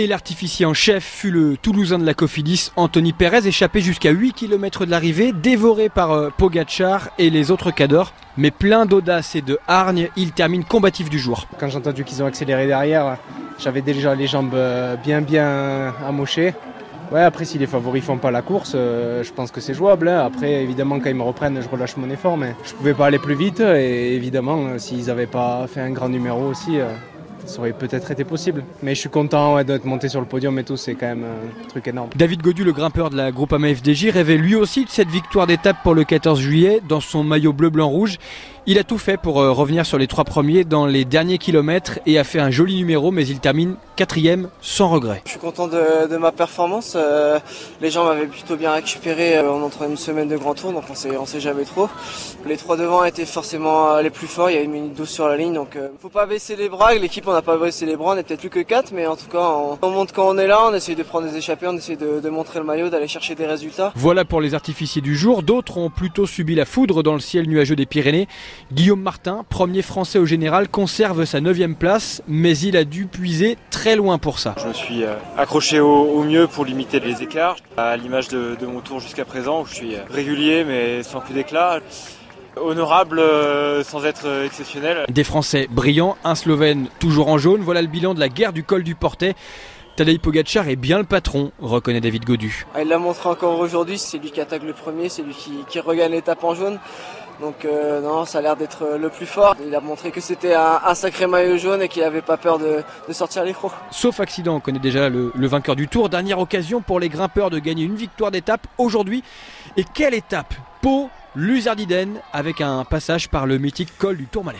Et l'artificier en chef fut le Toulousain de la Cofidis, Anthony Pérez, échappé jusqu'à 8 km de l'arrivée, dévoré par euh, Pogachar et les autres cadors. Mais plein d'audace et de hargne, il termine combatif du jour. Quand j'ai entendu qu'ils ont accéléré derrière, j'avais déjà les jambes euh, bien bien amochées. Ouais, après, si les favoris font pas la course, euh, je pense que c'est jouable. hein. Après, évidemment, quand ils me reprennent, je relâche mon effort, mais je pouvais pas aller plus vite. Et évidemment, s'ils n'avaient pas fait un grand numéro aussi, ça aurait peut-être été possible. Mais je suis content d'être monté sur le podium et tout, c'est quand même un truc énorme. David Godu, le grimpeur de la Groupama FDJ, rêvait lui aussi de cette victoire d'étape pour le 14 juillet dans son maillot bleu-blanc-rouge. Il a tout fait pour euh, revenir sur les trois premiers dans les derniers kilomètres et a fait un joli numéro, mais il termine quatrième sans regret. Je suis content de, de ma performance. Euh, les gens m'avaient plutôt bien récupéré euh, en entrant une semaine de grand tour, donc on sait, on sait jamais trop. Les trois devant étaient forcément euh, les plus forts. Il y a une minute 12 sur la ligne, donc euh, faut pas baisser les bras. L'équipe, on n'a pas baissé les bras. On est peut-être plus que quatre, mais en tout cas, on, on monte quand on est là. On essaye de prendre des échappées, on essaye de, de montrer le maillot, d'aller chercher des résultats. Voilà pour les artificiers du jour. D'autres ont plutôt subi la foudre dans le ciel nuageux des Pyrénées. Guillaume Martin, premier français au général, conserve sa 9 place, mais il a dû puiser très loin pour ça. Je me suis euh, accroché au, au mieux pour limiter les écarts, à l'image de, de mon tour jusqu'à présent où je suis euh, régulier mais sans coup d'éclat. Honorable euh, sans être exceptionnel. Des Français brillants, un Slovène toujours en jaune. Voilà le bilan de la guerre du col du Portet. Tadej Pogacar est bien le patron, reconnaît David Godu. Ah, il l'a montré encore aujourd'hui. C'est lui qui attaque le premier, c'est lui qui, qui regagne l'étape en jaune. Donc euh, non, ça a l'air d'être le plus fort. Il a montré que c'était un, sacré maillot jaune et qu'il n'avait pas peur de, sortir les crocs. Sauf accident, on connaît déjà le, le vainqueur du tour. Dernière occasion pour les grimpeurs de gagner une victoire d'étape aujourd'hui. Et quelle étape Pau, Luzardiden, avec un passage par le mythique col du Tourmalet.